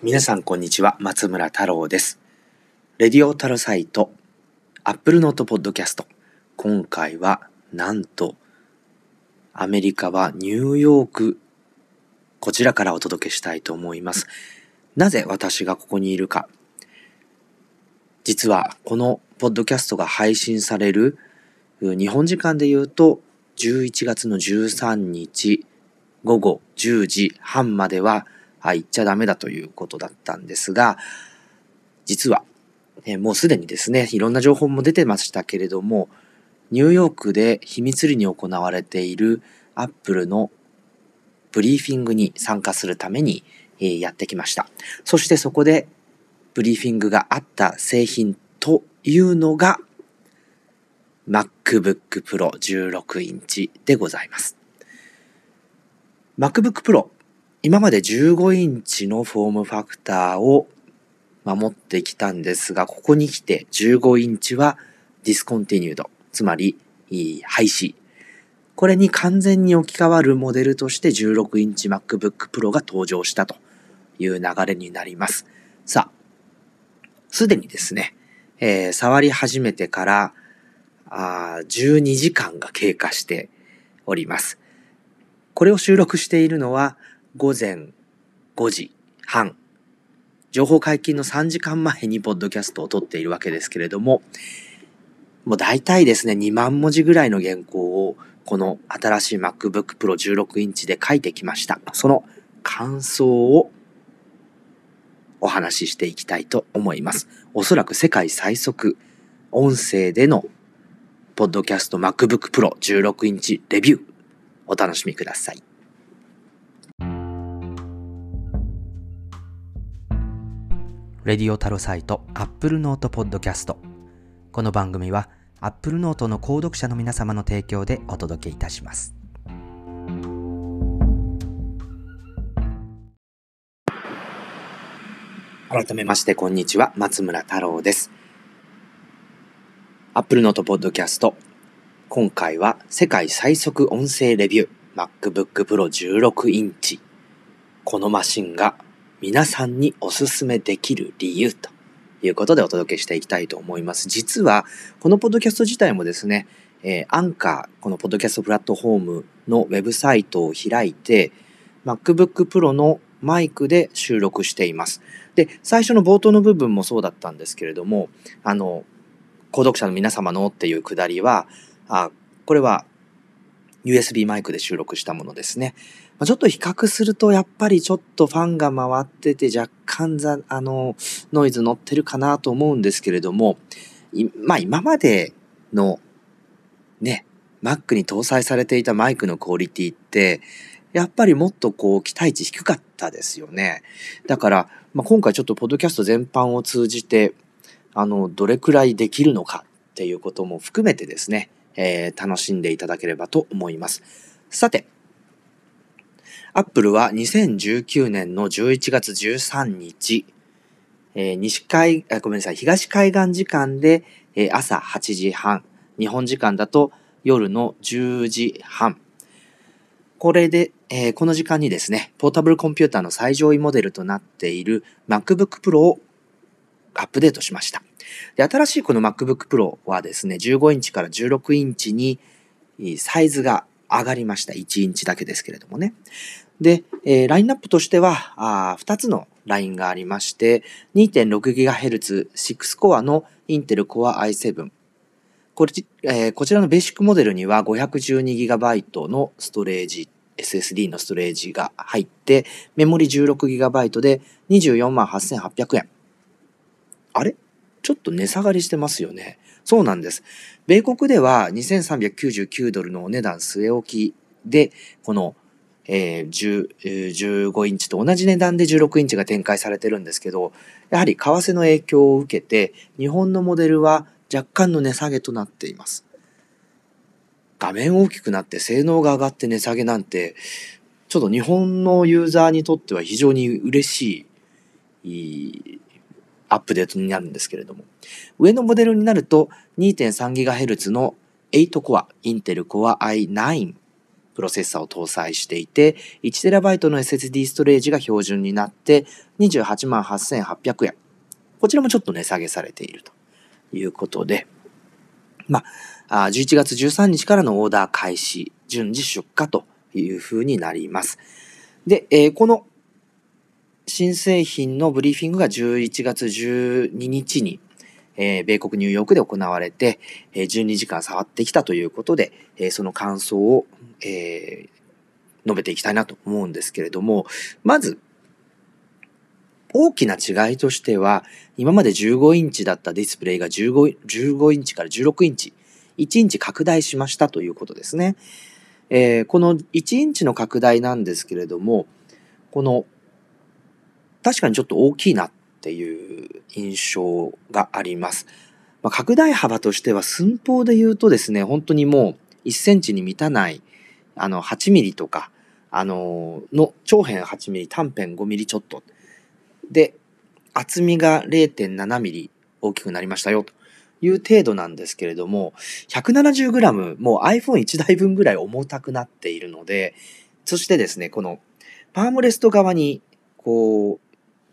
皆さんこんにちは、松村太郎です。レディオタルサイト、アップルノートポッドキャスト。今回は、なんと、アメリカはニューヨーク、こちらからお届けしたいと思います。なぜ私がここにいるか。実は、このポッドキャストが配信される、日本時間で言うと、11月の13日午後10時半までは、あ、行っちゃダメだということだったんですが、実は、えもうすでにですね、いろんな情報も出てましたけれども、ニューヨークで秘密裏に行われているアップルのブリーフィングに参加するために、えやってきました。そしてそこでブリーフィングがあった製品というのが MacBook Pro 16インチでございます。MacBook Pro 今まで15インチのフォームファクターを守ってきたんですが、ここに来て15インチは discontinued、つまり廃止。これに完全に置き換わるモデルとして16インチ MacBook Pro が登場したという流れになります。さあ、すでにですね、えー触り始めてからあ12時間が経過しております。これを収録しているのは午前5時半。情報解禁の3時間前にポッドキャストを撮っているわけですけれども、もう大体ですね、2万文字ぐらいの原稿をこの新しい MacBook Pro 16インチで書いてきました。その感想をお話ししていきたいと思います。おそらく世界最速音声でのポッドキャスト MacBook Pro 16インチレビューお楽しみください。レディオタロサイト Apple Note Podcast この番組は Apple Note の購読者の皆様の提供でお届けいたします。改めましてこんにちは松村太郎です。Apple Note Podcast 今回は世界最速音声レビュー MacBook Pro 16インチこのマシンが皆さんにおすすめできる理由ということでお届けしていきたいと思います。実はこのポッドキャスト自体もですね、えーアンカー、このポッドキャストプラットフォームのウェブサイトを開いて MacBook Pro のマイクで収録しています。で、最初の冒頭の部分もそうだったんですけれども、あの、購読者の皆様のっていうくだりは、あこれは USB マイクで収録したものですね。まあちょっと比較すると、やっぱりちょっとファンが回ってて若干ざ、あの、ノイズ乗ってるかなと思うんですけれども、まあ今までのね、Mac に搭載されていたマイクのクオリティって、やっぱりもっとこう期待値低かったですよね。だから、まあ、今回ちょっとポッドキャスト全般を通じて、あの、どれくらいできるのかっていうことも含めてですね、えー楽しんでいただければと思います。さて、アップルは2019年の11月13日、えー西海、ごめんなさい、東海岸時間で、えー朝8時半、日本時間だと夜の10時半。これで、えーこの時間にですね、ポータブルコンピューターの最上位モデルとなっている MacBook Pro をアップデートしました。で、新しいこの MacBook Pro はですね、15インチから16インチにサイズが上がりました。1インチだけですけれどもね。で、えーラインナップとしては、あ2つのラインがありまして、2.6GHz 6コアの Intel Core i7。これ、えーこちらのベーシックモデルには 512GB のストレージ、SSD のストレージが入って、メモリ 16GB で248,800円。あれ？ちょっと値下がりしてますよね。そうなんです。米国では2399ドルのお値段据え置きで、この、えー15インチと同じ値段で16インチが展開されてるんですけど、やはり為替の影響を受けて、日本のモデルは若干の値下げとなっています。画面大きくなって性能が上がって値下げなんて、ちょっと日本のユーザーにとっては非常に嬉しいいいアップデートになるんですけれども、上のモデルになると 2.3GHz の8コア、Intel Core i9 プロセッサーを搭載していて、1TB の SSD ストレージが標準になって28万8800円。こちらもちょっと値下げされているということで、まあ、11月13日からのオーダー開始、順次出荷というふうになります。で、えー、この新製品のブリーフィングが11月12日に、えー、米国ニューヨークで行われて、えー、12時間触ってきたということで、えー、その感想を、えー、述べていきたいなと思うんですけれども、まず、大きな違いとしては、今まで15インチだったディスプレイが15、15インチから16インチ、1インチ拡大しましたということですね。えー、この1インチの拡大なんですけれども、この、確かにちょっと大きいなっていう印象があります。まあ、拡大幅としては寸法で言うとですね、本当にもう1センチに満たない、あの、8ミリとか、あの、の長辺8ミリ、短辺5ミリちょっと。で、厚みが0.7ミリ大きくなりましたよという程度なんですけれども、170g もう iPhone1 台分ぐらい重たくなっているので、そしてですね、このパームレスト側にこう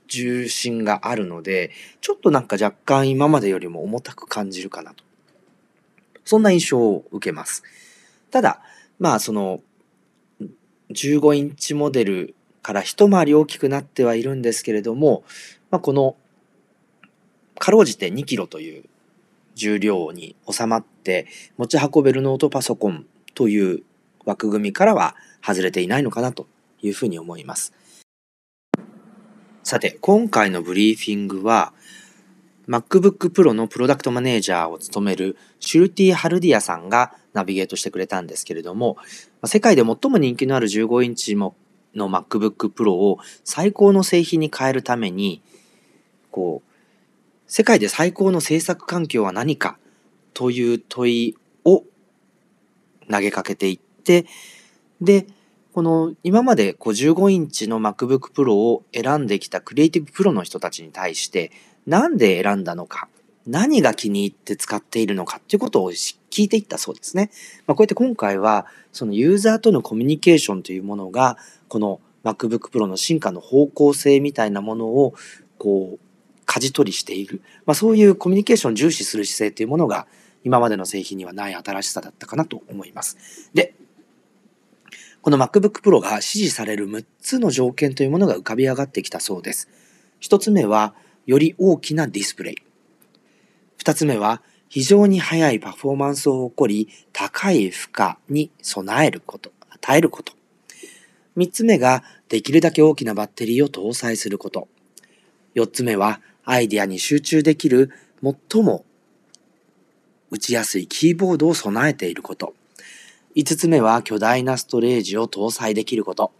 重心があるので、ちょっとなんか若干今までよりも重たく感じるかなと。そんな印象を受けます。ただ、まあその15インチモデルから一回り大きくなってはいるんですけれども、まあ、このかろうじて2キロという重量に収まって持ち運べるノートパソコンという枠組みからは外れていないのかなというふうに思います。さて、今回のブリーフィングは MacBook Pro のプロダクトマネージャーを務めるシュルティ・ハルディアさんがナビゲートしてくれたんですけれども、世界で最も人気のある15インチの MacBook Pro を最高の製品に変えるために、こう、世界で最高の制作環境は何かという問いを投げかけていって、で、この今までこう15インチの MacBook Pro を選んできたクリエイティブプロの人たちに対して、なんで選んだのか、何が気に入って使っているのかっていうことを聞いていったそうですね。まあ、こうやって今回はそのユーザーとのコミュニケーションというものがこの MacBook Pro の進化の方向性みたいなものをこう舵取りしている、まあ、そういうコミュニケーションを重視する姿勢というものが今までの製品にはない新しさだったかなと思います。で、この MacBook Pro が支持される6つの条件というものが浮かび上がってきたそうです。1つ目は、より大きなディスプレイ。2つ目は、非常に速いパフォーマンスを誇り、高い負荷に備えること、与えること。3つ目が、できるだけ大きなバッテリーを搭載すること。4つ目は、アイデアに集中できる最も打ちやすいキーボードを備えていること。5つ目は巨大なストレージを搭載できること。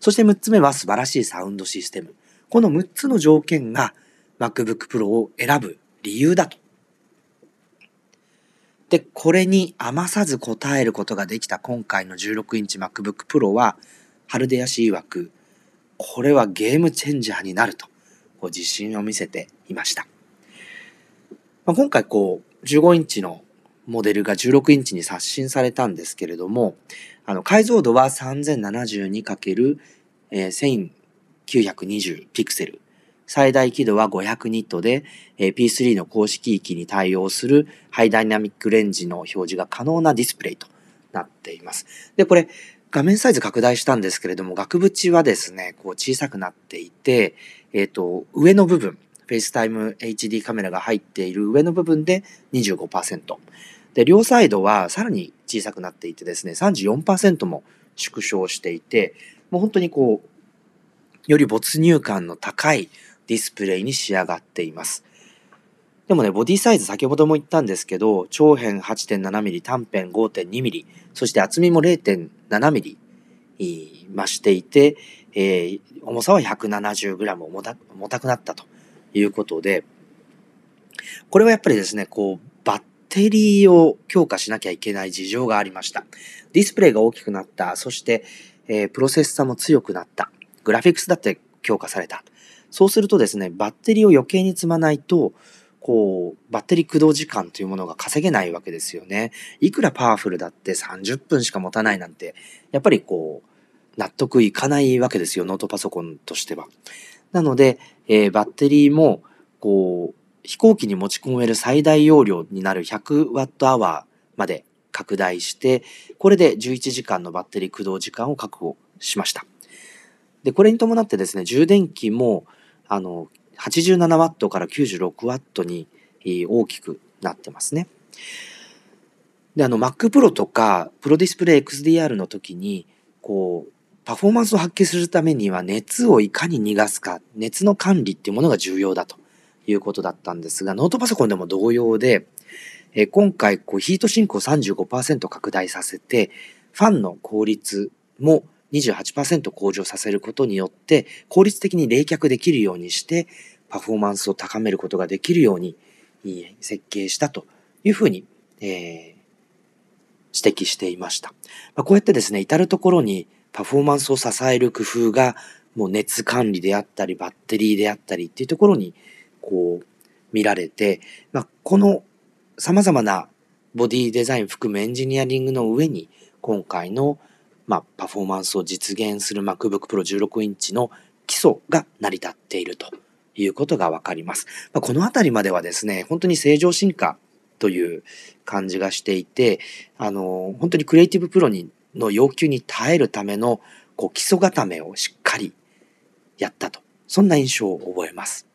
そして6つ目は素晴らしいサウンドシステム。この6つの条件が MacBook Pro を選ぶ理由だと。で、これに余さず答えることができた今回の16インチ MacBook Pro は、ハルデア氏曰く、これはゲームチェンジャーになると。こう自信を見せていました。まあ、今回こう15インチのモデルが16インチに刷新されたんですけれども、あの解像度は 3072×1920 ピクセル。最大輝度は500ニットで、P3 の公式機に対応するハイダイナミックレンジの表示が可能なディスプレイとなっています。で、これ、画面サイズ拡大したんですけれども、額縁はですね、こう小さくなっていて、えっ、ー、と、上の部分、FaceTime HD カメラが入っている上の部分で25%。で、両サイドはさらに小さくなっていてですね、34%も縮小していて、もう本当にこう、より没入感の高いディスプレイに仕上がっています。でもね、ボディサイズ先ほども言ったんですけど、長辺 8.7mm、短辺 5.2mm、そして厚みも 0.7mm 増していて、えー、重さは 170g 重た重たくなったということで、これはやっぱりですね、こう、テリーを強化しなきゃいけない事情がありました。ディスプレイが大きくなった、そして、えー、プロセッサも強くなった、グラフィックスだって強化された。そうするとですね、バッテリーを余計に積まないと、こう、バッテリー駆動時間というものが稼げないわけですよね。いくらパワフルだって30分しか持たないなんて、やっぱりこう、納得いかないわけですよ、ノートパソコンとしては。なので、えー、バッテリーも、こう、飛行機に持ち込める最大容量になる 100Wh まで拡大して、これで11時間のバッテリー駆動時間を確保しました。で、これに伴ってですね、充電器も、あの、87W から 96W に大きくなってますね。で、あの Mac Pro とかプロディスプレイ XDR の時に、こう、パフォーマンスを発揮するためには熱をいかに逃がすか、熱の管理っていうものが重要だということだったんですが、ノートパソコンでも同様で、え今回こうヒートシンクを35%拡大させて、ファンの効率も28%向上させることによって、効率的に冷却できるようにして、パフォーマンスを高めることができるように設計したというふうに、えー、指摘していました。まあ、こうやってですね、至るところにパフォーマンスを支える工夫が、もう熱管理であったり、バッテリーであったりっていうところに、こう、見られて、まあ、この様々なボディデザイン含むエンジニアリングの上に、今回のまあ、パフォーマンスを実現する MacBook Pro 16インチの基礎が成り立っているということがわかります。まあ、このあたりまではですね、本当に正常進化という感じがしていて、あの、本当にクリエイティブプロにの要求に耐えるためのこう基礎固めをしっかりやったと。そんな印象を覚えます。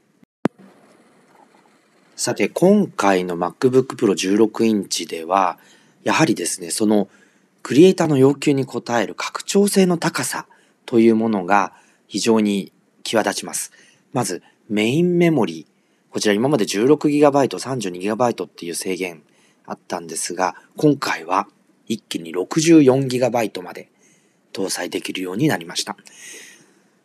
さて、今回の MacBook Pro 16インチでは、やはりですね、そのクリエイターの要求に応える拡張性の高さというものが非常に際立ちます。まず、メインメモリー。こちら今まで 16GB、32GB っていう制限あったんですが、今回は一気に 64GB まで搭載できるようになりました。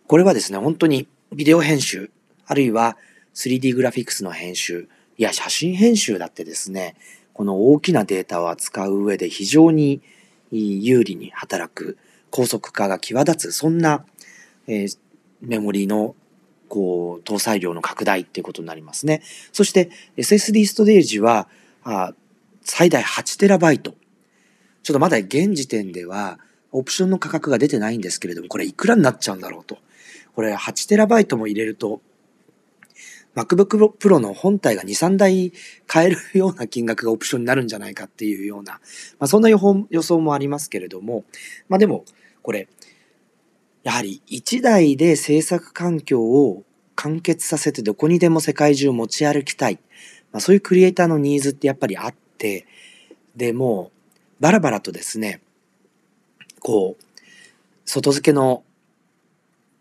これはですね、本当にビデオ編集、あるいは 3D グラフィックスの編集、いや写真編集だってですね、この大きなデータを扱う上で非常に有利に働く、高速化が際立つ、そんな、えー、メモリのこう搭載量の拡大っていうことになりますね。そして SSD ストレージはあ最大 8TB。ちょっとまだ現時点ではオプションの価格が出てないんですけれども、これいくらになっちゃうんだろうと。これ 8TB も入れると MacBook Pro の本体が2、3台買えるような金額がオプションになるんじゃないかっていうような、まあ、そんな予報予想もありますけれども、まあでも、これ、やはり1台で制作環境を完結させてどこにでも世界中持ち歩きたい。まあ、そういうクリエイターのニーズってやっぱりあって、でも、バラバラとですね、こう、外付けの、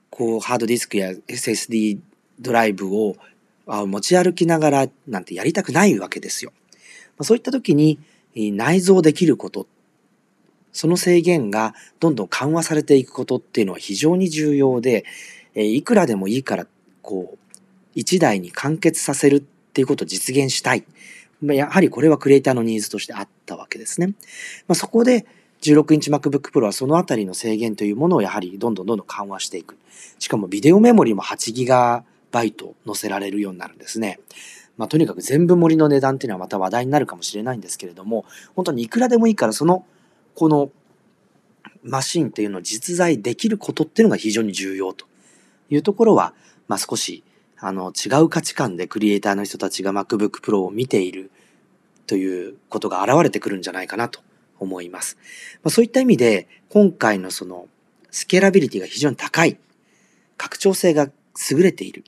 こう、ハードディスクや SSD ドライブを持ち歩きながらなんてやりたくないわけですよ。そういった時に内蔵できること、その制限がどんどん緩和されていくことっていうのは非常に重要で、いくらでもいいから、こう、一台に完結させるっていうことを実現したい。やはりこれはクリエイターのニーズとしてあったわけですね。まあ、そこで16インチ MacBook Pro はそのあたりの制限というものをやはりどんどんどんどん緩和していく。しかもビデオメモリも8ギガバイト載せられるようになるんですね。まあ、とにかく全部盛りの値段っていうのはまた話題になるかもしれないんですけれども、本当にいくらでもいいから、その、このマシンっていうのを実在できることっていうのが非常に重要というところは、まあ、少し、あの、違う価値観でクリエイターの人たちが MacBook Pro を見ているということが現れてくるんじゃないかなと思います。まあ、そういった意味で、今回のその、スケーラビリティが非常に高い、拡張性が優れている。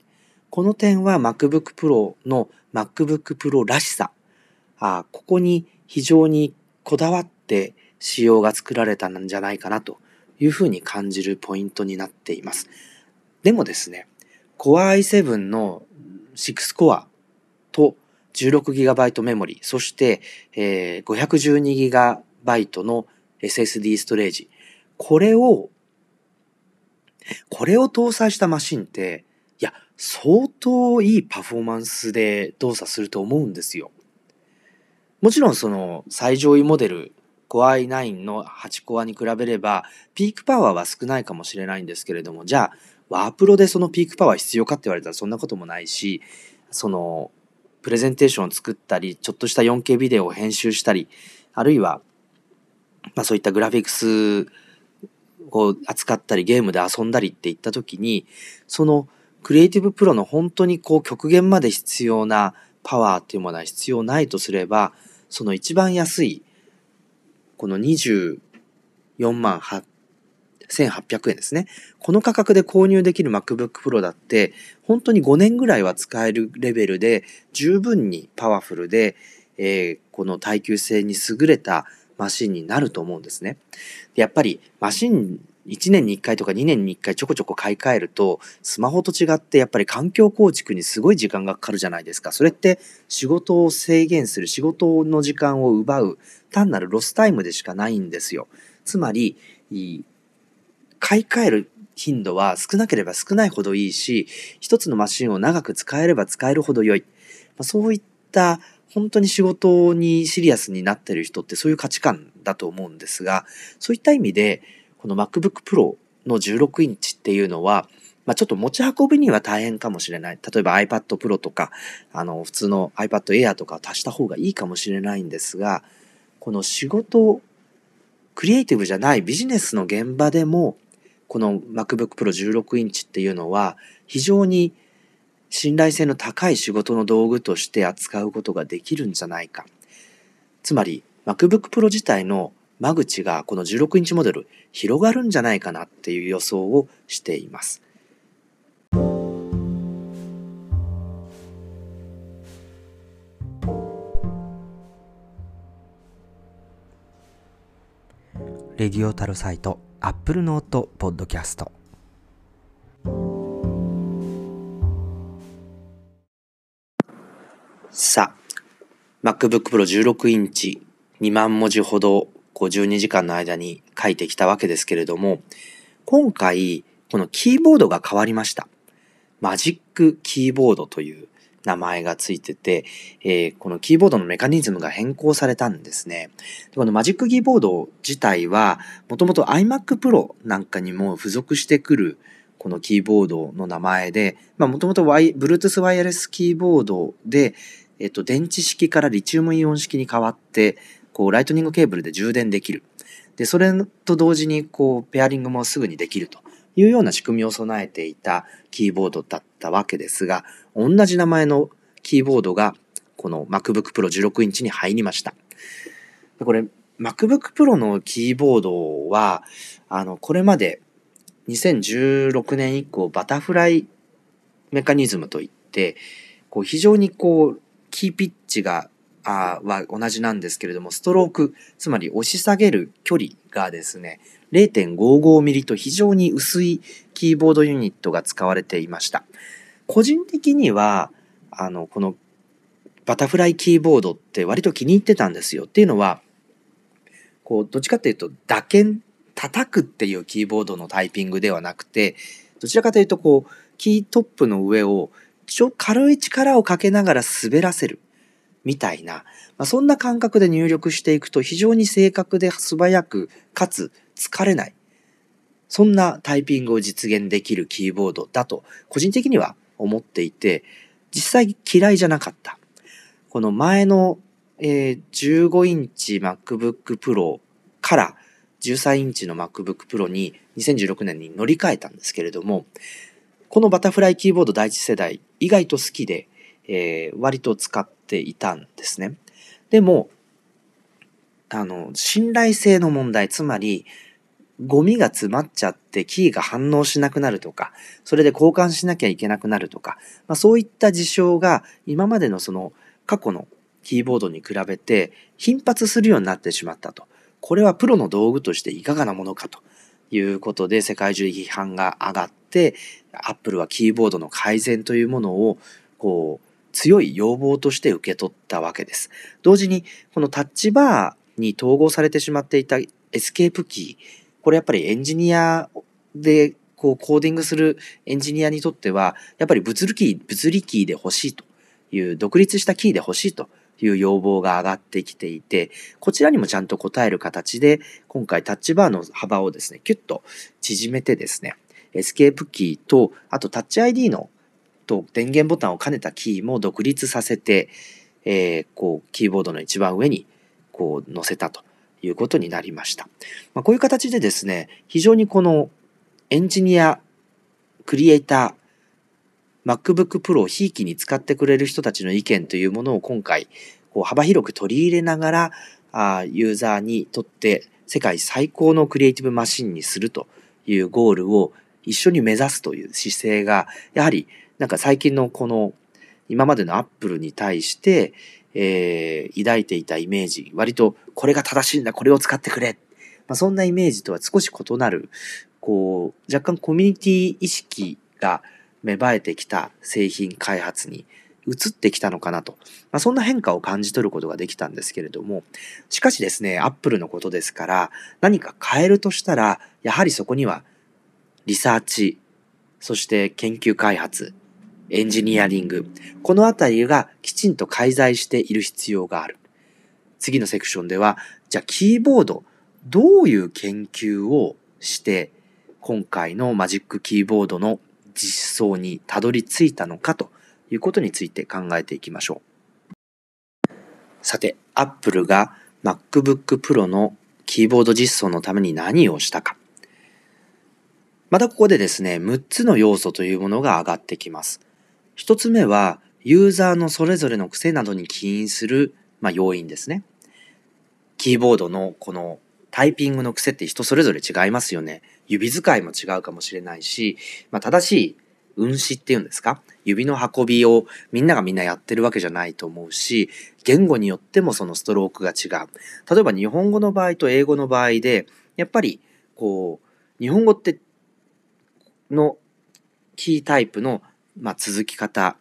この点は MacBook Pro の MacBook Pro らしさ、あここに非常にこだわって仕様が作られたんじゃないかなというふうに感じるポイントになっています。でもですね、Core i7 の6コアと 16GB メモリ、そして、えー、512GB の SSD ストレージ、これを、これを搭載したマシンって、相当いいパフォーマンスで動作すると思うんですよ。もちろんその最上位モデル Core i9 の8コアに比べればピークパワーは少ないかもしれないんですけれどもじゃあワープロでそのピークパワー必要かって言われたらそんなこともないしそのプレゼンテーションを作ったり、ちょっとした 4K ビデオを編集したり、あるいは、まあそういったグラフィックスを扱ったり、ゲームで遊んだりっていった時に、そのクリエイティブプロの本当にこう極限まで必要なパワーっていうものは必要ないとすれば、その一番安い、この24万1800円ですね。この価格で購入できる MacBook Pro だって、本当に5年ぐらいは使えるレベルで、十分にパワフルで、えー、この耐久性に優れたマシンになると思うんですね。やっぱりマシン1年に1回とか2年に1回ちょこちょこ買い替えると、スマホと違ってやっぱり環境構築にすごい時間がかかるじゃないですか。それって仕事を制限する、仕事の時間を奪う、単なるロスタイムでしかないんですよ。つまり、買い替える頻度は少なければ少ないほどいいし、一つのマシンを長く使えれば使えるほど良い。まそういった本当に仕事にシリアスになってる人ってそういう価値観だと思うんですが、そういった意味で、この MacBook Pro の16インチっていうのは、まあ、ちょっと持ち運びには大変かもしれない。例えば iPad Pro とか、あの、普通の iPad Air とかを足した方がいいかもしれないんですが、この仕事、クリエイティブじゃないビジネスの現場でも、この MacBook Pro 16インチっていうのは非常に信頼性の高い仕事の道具として扱うことができるんじゃないか。つまり MacBook Pro 自体の間口がこの16インチモデル広がるんじゃないかなっていう予想をしています。レディオタルサイトアップルノートポッドキャストさあ MacBook Pro 16インチ2万文字ほど12時間の間に書いてきたわけですけれども今回このキーボードが変わりましたマジックキーボードという名前がついてて、えー、このキーボードのメカニズムが変更されたんですね。このマジックキーボード自体は、もともと iMac Pro なんかにも付属してくるこのキーボードの名前で、まあもともと Bluetooth ワイヤレスキーボードで、えっと、電池式からリチウムイオン式に変わって、こう、ライトニングケーブルで充電できる。で、それと同時に、こう、ペアリングもすぐにできるというような仕組みを備えていたキーボードだったわけですが、同じ名前のキーボードがこの MacBook Pro 16インチに入りました。これ MacBook Pro のキーボードは、あの、これまで2016年以降バタフライメカニズムといって、こう非常にこう、キーピッチがあは同じなんですけれども、ストローク、つまり押し下げる距離がですね、0.55ミリと非常に薄いキーボードユニットが使われていました。個人的には、あの、このバタフライキーボードって割と気に入ってたんですよ。っていうのは、こう、どっちかっていうと、打鍵、叩くっていうキーボードのタイピングではなくて、どちらかというと、こう、キートップの上を、ちょ、軽い力をかけながら滑らせる。みたいな、まあ、そんな感覚で入力していくと非常に正確で素早く、かつ疲れない。そんなタイピングを実現できるキーボードだと個人的には思っていて、実際嫌いじゃなかった。この前の、えー、15インチ MacBook Pro から13インチの MacBook Pro に2016年に乗り換えたんですけれども、このバタフライキーボード第一世代意外と好きで、えー、割と使ってていたんですね。でも、あの、信頼性の問題、つまり、ゴミが詰まっちゃってキーが反応しなくなるとか、それで交換しなきゃいけなくなるとか、まあ、そういった事象が今までのその過去のキーボードに比べて頻発するようになってしまったと。これはプロの道具としていかがなものかということで世界中で批判が上がって、アップルはキーボードの改善というものをこう強い要望として受け取ったわけです。同時にこのタッチバーに統合されてしまっていたエスケープキー、これやっぱりエンジニアでこうコーディングするエンジニアにとっては、やっぱり物理キー、物理キーで欲しいという、独立したキーで欲しいという要望が上がってきていて、こちらにもちゃんと応える形で、今回タッチバーの幅をですね、キュッと縮めてですね、エスケープキーと、あとタッチ ID のと電源ボタンを兼ねたキーも独立させて、えー、こう、キーボードの一番上に、こう、載せたということになりました。まあ、こういう形でですね、非常にこのエンジニア、クリエイター、MacBook Pro をひいきに使ってくれる人たちの意見というものを今回、こう幅広く取り入れながら、あユーザーにとって世界最高のクリエイティブマシンにするというゴールを一緒に目指すという姿勢が、やはりなんか最近のこの今までのアップルに対して、えー、抱いていたイメージ、割とこれが正しいんだ、これを使ってくれ。まあ、そんなイメージとは少し異なる、こう、若干コミュニティ意識が芽生えてきた製品開発に移ってきたのかなと。まあ、そんな変化を感じ取ることができたんですけれども、しかしですね、アップルのことですから、何か変えるとしたら、やはりそこにはリサーチ、そして研究開発、エンジニアリング、このあたりがきちんと介在している必要がある。次のセクションでは、じゃあキーボード、どういう研究をして、今回のマジックキーボードの実装にたどり着いたのかということについて考えていきましょう。さて、Apple が MacBook Pro のキーボード実装のために何をしたか。またここでですね、6つの要素というものが上がってきます。一つ目は、ユーザーのそれぞれの癖などに起因する、まあ、要因ですね。キーボードのこのタイピングの癖って人それぞれ違いますよね。指使いも違うかもしれないし、まあ、正しい運指っていうんですか？指の運びをみんながみんなやってるわけじゃないと思うし、言語によってもそのストロークが違う。例えば日本語の場合と英語の場合で、やっぱりこう、日本語ってのキータイプのまあ、続き方、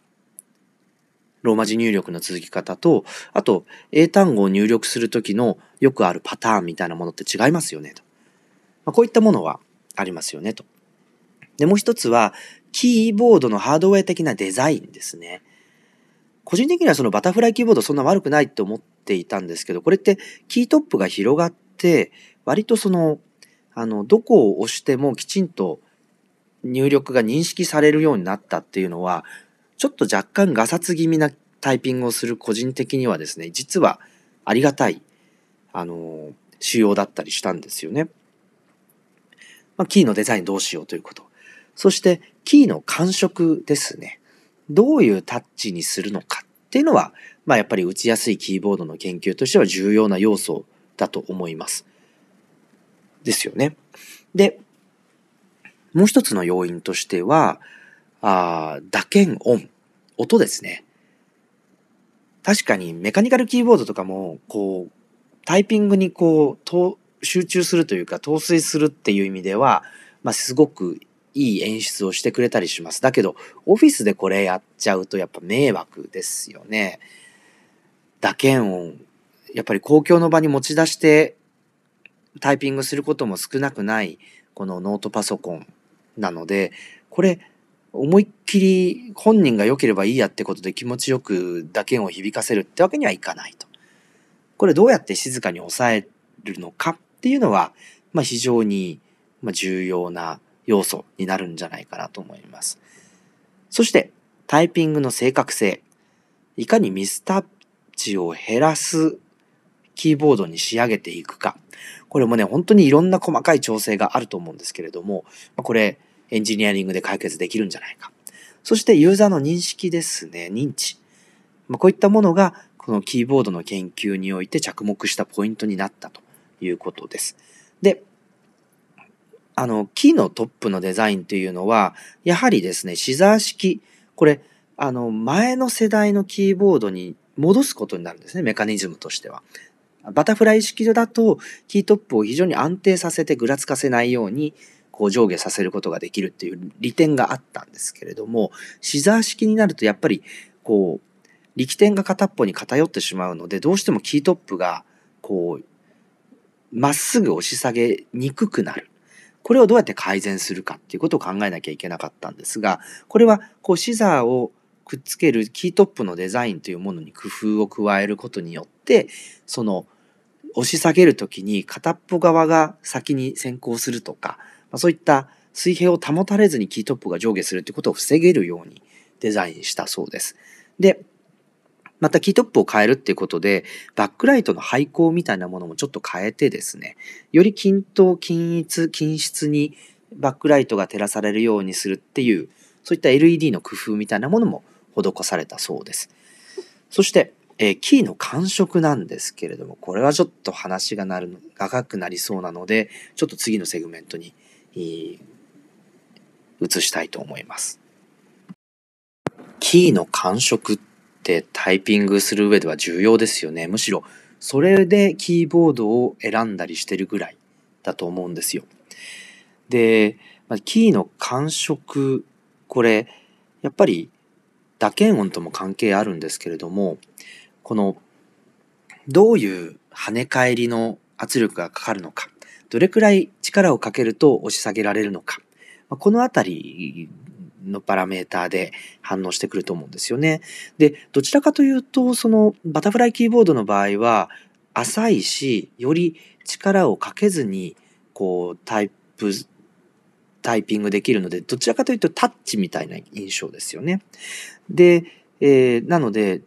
ローマ字入力の続き方と、あと、英単語を入力するときのよくあるパターンみたいなものって違いますよね、と。まあ、こういったものはありますよね、と。で、もう一つは、キーボードのハードウェア的なデザインですね。個人的にはそのバタフライキーボードそんな悪くないって思っていたんですけど、これってキートップが広がって、割とその、あの、どこを押してもきちんと入力が認識されるようになったっていうのは、ちょっと若干ガサツ気味なタイピングをする個人的にはですね、実はありがたい、あの、仕様だったりしたんですよね。まあ、キーのデザインどうしようということ。そして、キーの感触ですね。どういうタッチにするのかっていうのは、まあやっぱり打ちやすいキーボードの研究としては重要な要素だと思います。ですよね。で、もう一つの要因としては、あ打鍵音。音ですね。確かにメカニカルキーボードとかも、こう、タイピングにこう、と集中するというか、陶酔するっていう意味では、まあ、すごくいい演出をしてくれたりします。だけど、オフィスでこれやっちゃうとやっぱ迷惑ですよね。打鍵音。やっぱり公共の場に持ち出してタイピングすることも少なくない、このノートパソコンなので、これ、思いっきり本人が良ければいいやってことで気持ちよく打鍵を響かせるってわけにはいかないと。これどうやって静かに抑えるのかっていうのは、まあ、非常に重要な要素になるんじゃないかなと思います。そしてタイピングの正確性。いかにミスタッチを減らすキーボードに仕上げていくか。これもね、本当にいろんな細かい調整があると思うんですけれども、これ、エンジニアリングで解決できるんじゃないか。そしてユーザーの認識ですね、認知。まあ、こういったものが、このキーボードの研究において着目したポイントになったということです。で、あの、キーのトップのデザインというのは、やはりですね、シザー式、これ、あの、前の世代のキーボードに戻すことになるんですね、メカニズムとしては。バタフライ式だと、キートップを非常に安定させてぐらつかせないように、こう上下させることができるっていう利点があったんですけれども、シザー式になるとやっぱり、こう、力点が片っぽに偏ってしまうので、どうしてもキートップが、こう、まっすぐ押し下げにくくなる。これをどうやって改善するかっていうことを考えなきゃいけなかったんですが、これは、こう、シザーをくっつけるキートップのデザインというものに工夫を加えることによって、その、押し下げるときに片っぽ側が先に先行するとか、まあ、そういった水平を保たれずにキートップが上下するということを防げるようにデザインしたそうです。で、またキートップを変えるっていうことで、バックライトの配光みたいなものもちょっと変えてですね、より均等、均一、均質にバックライトが照らされるようにするっていう、そういった LED の工夫みたいなものも施されたそうです。そして、えー、キーの感触なんですけれども、これはちょっと話がなる、長くなりそうなので、ちょっと次のセグメントに、移したいと思います。キーの感触ってタイピングする上では重要ですよね。むしろ、それでキーボードを選んだりしてるぐらいだと思うんですよ。で、キーの感触、これ、やっぱり打鍵音とも関係あるんですけれども、この、どういう跳ね返りの圧力がかかるのか、どれくらい力をかけると押し下げられるのか、このあたりのパラメーターで反応してくると思うんですよね。で、どちらかというと、そのバタフライキーボードの場合は、浅いし、より力をかけずに、こう、タイプ、タイピングできるので、どちらかというとタッチみたいな印象ですよね。で、えー、なので、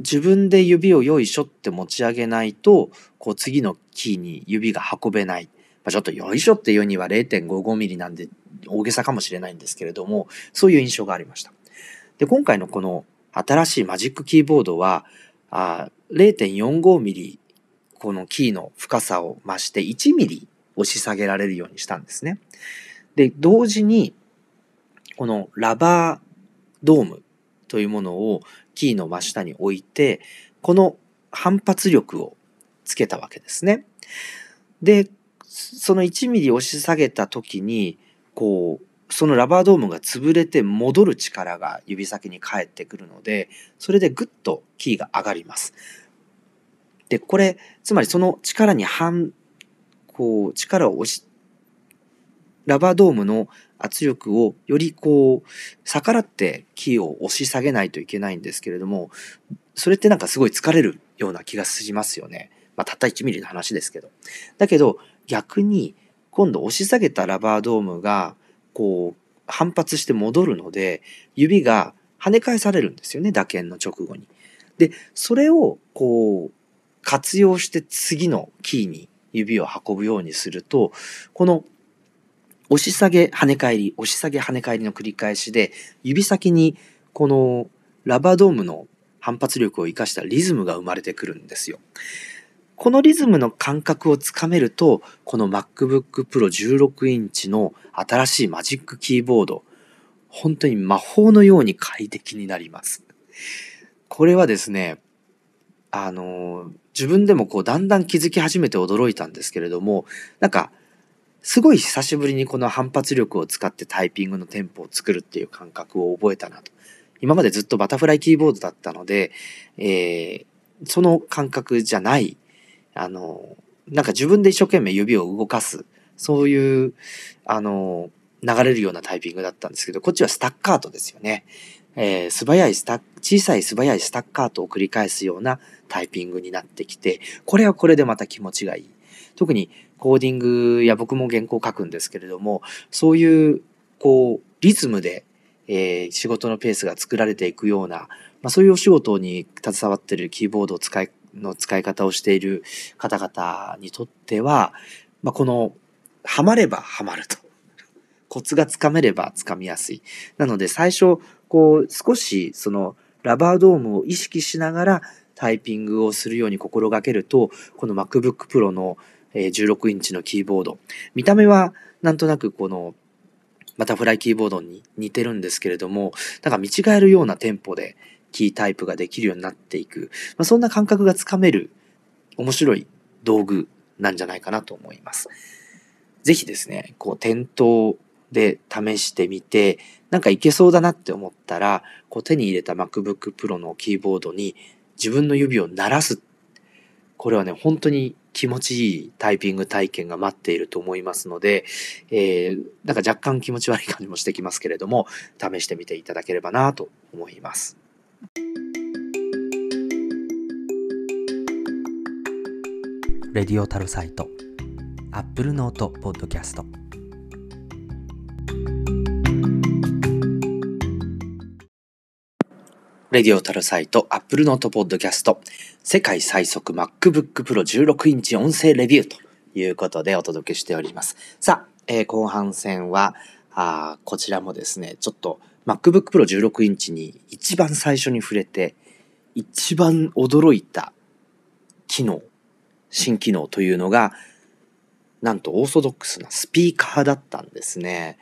自分で指をよいしょって持ち上げないと、こう次のキーに指が運べない。まあ、ちょっとよいしょっていうには0.55ミリなんで大げさかもしれないんですけれども、そういう印象がありました。で、今回のこの新しいマジックキーボードは、0.45ミリ、このキーの深さを増して1ミリ押し下げられるようにしたんですね。で、同時に、このラバードームというものをキーの真下に置いて、この反発力をつけたわけですね。で、その1ミリ押し下げた時に、こう、そのラバードームが潰れて戻る力が指先に返ってくるので、それでぐっとキーが上がります。で、これ、つまりその力に反、こう、力を押し、ラバードームの圧力をよりこう逆らってキーを押し下げないといけないんですけれどもそれってなんかすごい疲れるような気がしますよね。まあ、たった1ミリの話ですけど。だけど逆に今度押し下げたラバードームがこう反発して戻るので指が跳ね返されるんですよね打鍵の直後に。でそれをこう活用して次のキーに指を運ぶようにするとこの押し下げ跳ね返り、押し下げ跳ね返りの繰り返しで、指先にこのラバードームの反発力を生かしたリズムが生まれてくるんですよ。このリズムの感覚をつかめると、この MacBook Pro 16インチの新しいマジックキーボード、本当に魔法のように快適になります。これはですね、あの、自分でもこうだんだん気づき始めて驚いたんですけれども、なんかすごい久しぶりにこの反発力を使ってタイピングのテンポを作るっていう感覚を覚えたなと。今までずっとバタフライキーボードだったので、えー、その感覚じゃない、あの、なんか自分で一生懸命指を動かす、そういう、あの、流れるようなタイピングだったんですけど、こっちはスタッカートですよね。えー、素早いスタ小さい素早いスタッカートを繰り返すようなタイピングになってきて、これはこれでまた気持ちがいい。特にコーディングや僕も原稿書くんですけれども、そういう、こう、リズムで、えー、仕事のペースが作られていくような、まあ、そういうお仕事に携わっているキーボードを使い、の使い方をしている方々にとっては、まあ、この、ハマればハマると。コツがつかめればつかみやすい。なので最初、こう、少しそのラバードームを意識しながらタイピングをするように心がけると、この MacBook Pro の16インチのキーボード。見た目はなんとなくこのバタフライキーボードに似てるんですけれども、なんか見違えるようなテンポでキータイプができるようになっていく、まあ、そんな感覚がつかめる面白い道具なんじゃないかなと思います。ぜひですね、こう店頭で試してみて、なんかいけそうだなって思ったら、こう手に入れた MacBook Pro のキーボードに自分の指を鳴らす。これはね、本当に気持ちいいタイピング体験が待っていると思いますので、えー、なんか若干気持ち悪い感じもしてきますけれども、試してみていただければなと思います。レディオタルサイト、Apple Note Podcast レディオタルサイト、アップルノートポッドキャスト、世界最速 MacBook Pro 16インチ音声レビューということでお届けしております。さあ、えー、後半戦は、あこちらもですね、ちょっと MacBook Pro 16インチに一番最初に触れて、一番驚いた機能、新機能というのが、なんとオーソドックスなスピーカーだったんですね。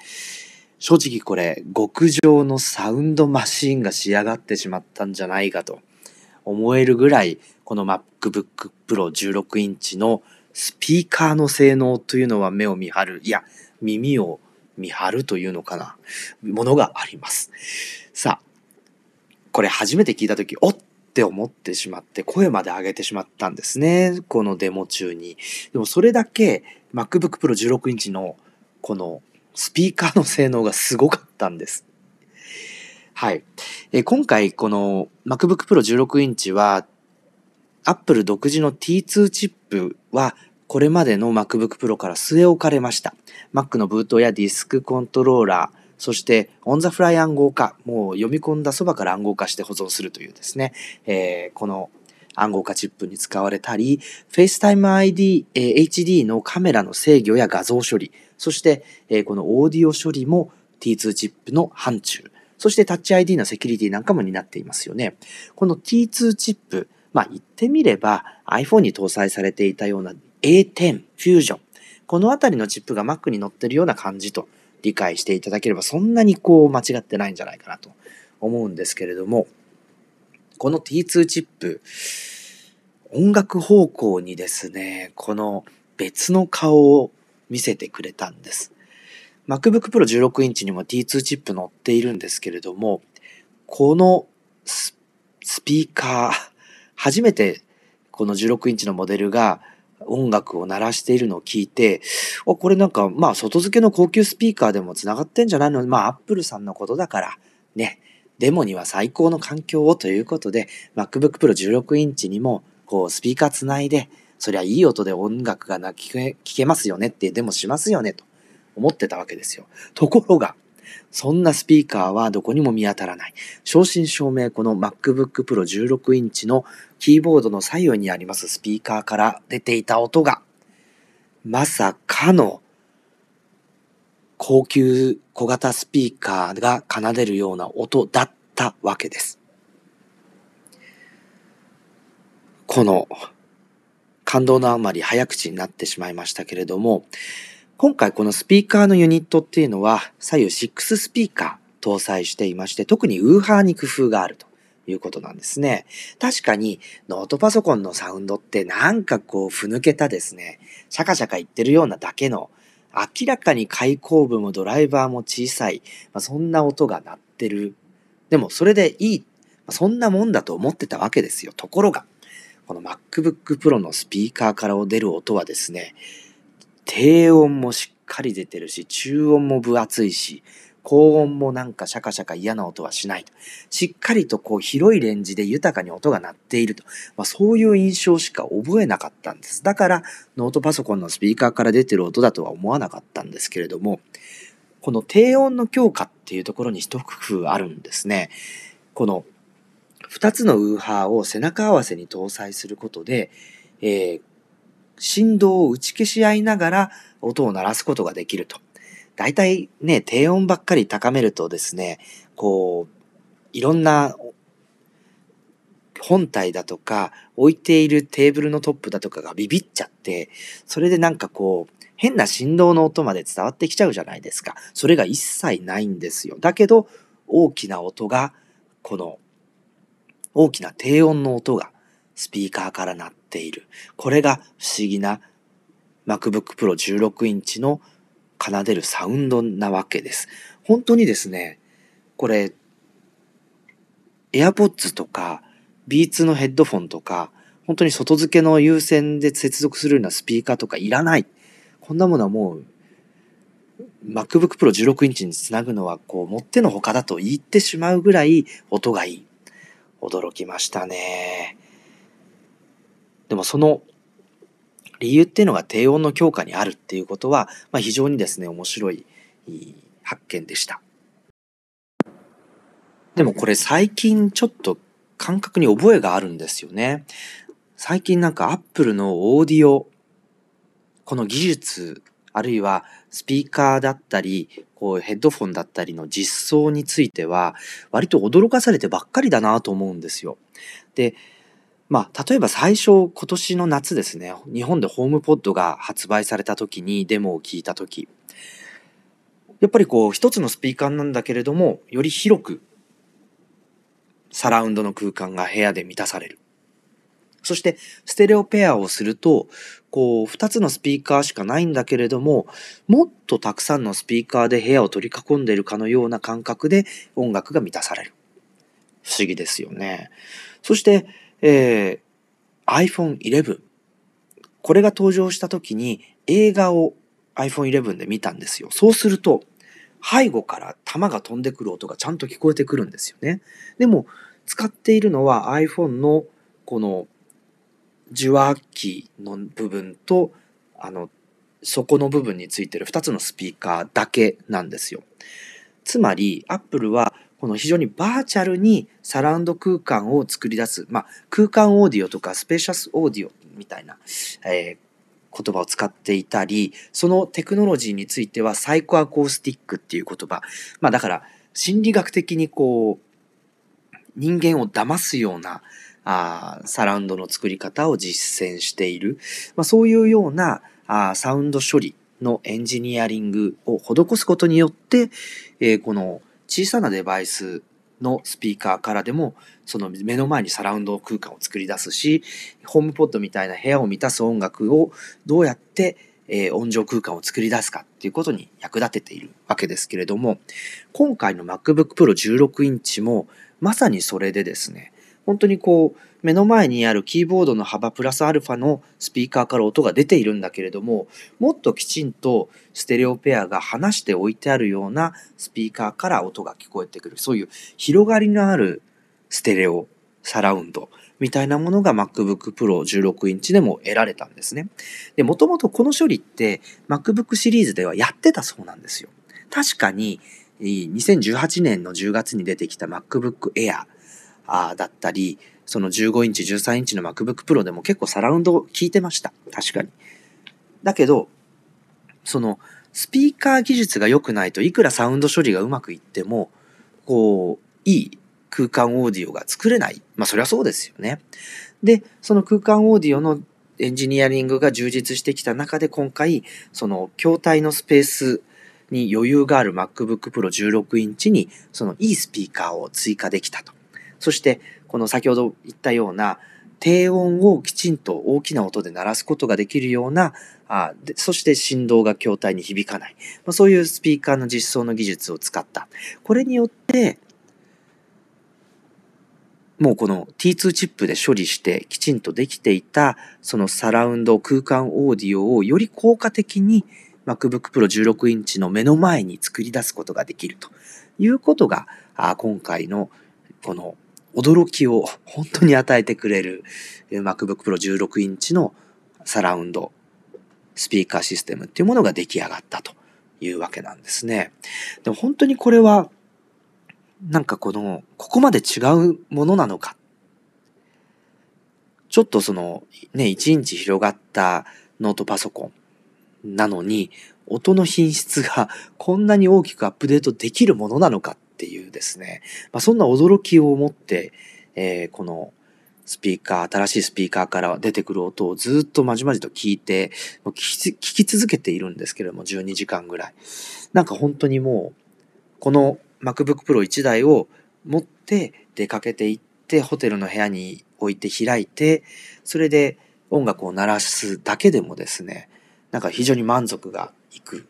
正直これ極上のサウンドマシーンが仕上がってしまったんじゃないかと思えるぐらいこの MacBook Pro 16インチのスピーカーの性能というのは目を見張る。いや耳を見張るというのかな。ものがあります。さあこれ初めて聞いた時おって思ってしまって声まで上げてしまったんですね。このデモ中に。でもそれだけ MacBook Pro 16インチのこのスピーカーの性能がすごかったんです。はい。え今回この MacBook Pro 16インチは Apple 独自の T2 チップはこれまでの MacBook Pro から据え置かれました。Mac のブートやディスクコントローラー、そして on the fly 暗号化、もう読み込んだそばから暗号化して保存するというですね、えー、この暗号化チップに使われたり、FaceTime ID、えー、HD のカメラの制御や画像処理、そして、え、このオーディオ処理も T2 チップの範疇、そしてタッチ ID のセキュリティなんかも担っていますよね。この T2 チップ、まあ言ってみれば iPhone に搭載されていたような A10、フュージョン、このあたりのチップが Mac に載ってるような感じと理解していただければそんなにこう間違ってないんじゃないかなと思うんですけれども、この T2 チップ、音楽方向にですね、この別の顔を見せてくれたんです。MacBook Pro 16インチにも T2 チップ載っているんですけれども、このスピーカー、初めてこの16インチのモデルが音楽を鳴らしているのを聞いて、これなんか、まあ、外付けの高級スピーカーでも繋がってんじゃないの？まあ、アップルさんのことだから、ね、デモには最高の環境をということで、MacBook Pro 16インチにも、こう、スピーカーつないで、そりゃいい音で音楽がな聞け聞けますよねってデモしますよねと思ってたわけですよ。ところが、そんなスピーカーはどこにも見当たらない。正真正銘この MacBook Pro 16インチのキーボードの左右にありますスピーカーから出ていた音が、まさかの高級小型スピーカーが奏でるような音だったわけです。この感動のあまり早口になってしまいましたけれども、今回このスピーカーのユニットっていうのは左右6スピーカー搭載していまして、特にウーハーに工夫があるということなんですね。確かにノートパソコンのサウンドってなんかこうふぬけたですね、シャカシャカ言ってるようなだけの明らかに開口部もドライバーも小さい、まあ、そんな音が鳴ってる。でもそれでいい。そんなもんだと思ってたわけですよ。ところが、この MacBook Pro のスピーカーから出る音はですね、低音もしっかり出てるし、中音も分厚いし、高音もなんかシャカシャカ嫌な音はしないと。しっかりとこう広いレンジで豊かに音が鳴っていると。まあ、そういう印象しか覚えなかったんです。だからノートパソコンのスピーカーから出てる音だとは思わなかったんですけれども、この低音の強化っていうところに一工夫あるんですね。この2つのウーハーを背中合わせに搭載することで、えー、振動を打ち消し合いながら音を鳴らすことができると。大体ね、低音ばっかり高めるとですね、こう、いろんな本体だとか、置いているテーブルのトップだとかがビビっちゃって、それでなんかこう、変な振動の音まで伝わってきちゃうじゃないですか。それが一切ないんですよ。だけど、大きな音が、この大きな低音の音がスピーカーから鳴っている。これが不思議な MacBook Pro 16インチの奏でるサウンドなわけです。本当にですね、これ、AirPods とか Beats のヘッドフォンとか、本当に外付けの有線で接続するようなスピーカーとかいらない。こんなものはもう MacBook Pro 16インチにつなぐのはこう、もってのほかだと言ってしまうぐらい音がいい。驚きましたね。でもその理由っていうのが低音の強化にあるっていうことは、まあ、非常にですね、面白い発見でした。でもこれ最近ちょっと感覚に覚えがあるんですよね。最近なんか Apple のオーディオ、この技術、あるいはスピーカーだったり、こうヘッドフォンだったりの実装については、割と驚かされてばっかりだなと思うんですよ。で、まあ、例えば最初、今年の夏ですね、日本でホームポッドが発売された時にデモを聞いた時、やっぱりこう、一つのスピーカーなんだけれども、より広く、サラウンドの空間が部屋で満たされる。そして、ステレオペアをすると、こう、二つのスピーカーしかないんだけれども、もっとたくさんのスピーカーで部屋を取り囲んでいるかのような感覚で音楽が満たされる。不思議ですよね。そして、えー、iPhone 11。これが登場した時に映画を iPhone 11で見たんですよ。そうすると、背後から弾が飛んでくる音がちゃんと聞こえてくるんですよね。でも、使っているのは iPhone のこの受話器の部分と、あの、底の部分についてる2つのスピーカーだけなんですよ。つまり、Apple はこの非常にバーチャルにサラウンド空間を作り出す、まあ、空間オーディオとかスペシャスオーディオみたいな、えー、言葉を使っていたり、そのテクノロジーについてはサイコアコースティックっていう言葉。まあだから心理学的にこう人間を騙すようなあサラウンドの作り方を実践している。まあそういうようなあサウンド処理のエンジニアリングを施すことによって、えー、この小さなデバイスのスピーカーからでもその目の前にサラウンド空間を作り出すしホームポッドみたいな部屋を満たす音楽をどうやって、えー、音情空間を作り出すかっていうことに役立てているわけですけれども今回の MacBook Pro 16インチもまさにそれでですね本当にこう目の前にあるキーボードの幅プラスアルファのスピーカーから音が出ているんだけれどももっときちんとステレオペアが離して置いてあるようなスピーカーから音が聞こえてくるそういう広がりのあるステレオサラウンドみたいなものが MacBook Pro 16インチでも得られたんですね。で、もともとこの処理って MacBook シリーズではやってたそうなんですよ。確かに2018年の10月に出てきた MacBook Air あだったり、その15インチ、13インチの MacBook Pro でも結構サラウンド効いてました。確かに。だけど、そのスピーカー技術が良くないといくらサウンド処理がうまくいっても、こう、いい空間オーディオが作れない。まあそりゃそうですよね。で、その空間オーディオのエンジニアリングが充実してきた中で今回、その筐体のスペースに余裕がある MacBook Pro 16インチにそのいいスピーカーを追加できたと。そして、この先ほど言ったような低音をきちんと大きな音で鳴らすことができるような、あでそして振動が筐体に響かない、まあ、そういうスピーカーの実装の技術を使った。これによって、もうこの T2 チップで処理してきちんとできていたそのサラウンド空間オーディオをより効果的に MacBook Pro 16インチの目の前に作り出すことができるということが今回のこの驚きを本当に与えてくれる MacBook Pro 16インチのサラウンドスピーカーシステムっていうものが出来上がったというわけなんですね。でも本当にこれはなんかこのここまで違うものなのかちょっとそのね1インチ広がったノートパソコンなのに音の品質がこんなに大きくアップデートできるものなのかっていうですね、まあ、そんな驚きを持って、えー、このスピーカー、新しいスピーカーから出てくる音をずっとまじまじと聞いて、聞き聞き続けているんですけれども、12時間ぐらい。なんか本当にもう、この MacBook Pro 1台を持って出かけていって、ホテルの部屋に置いて開いて、それで音楽を鳴らすだけでもですね、なんか非常に満足がいく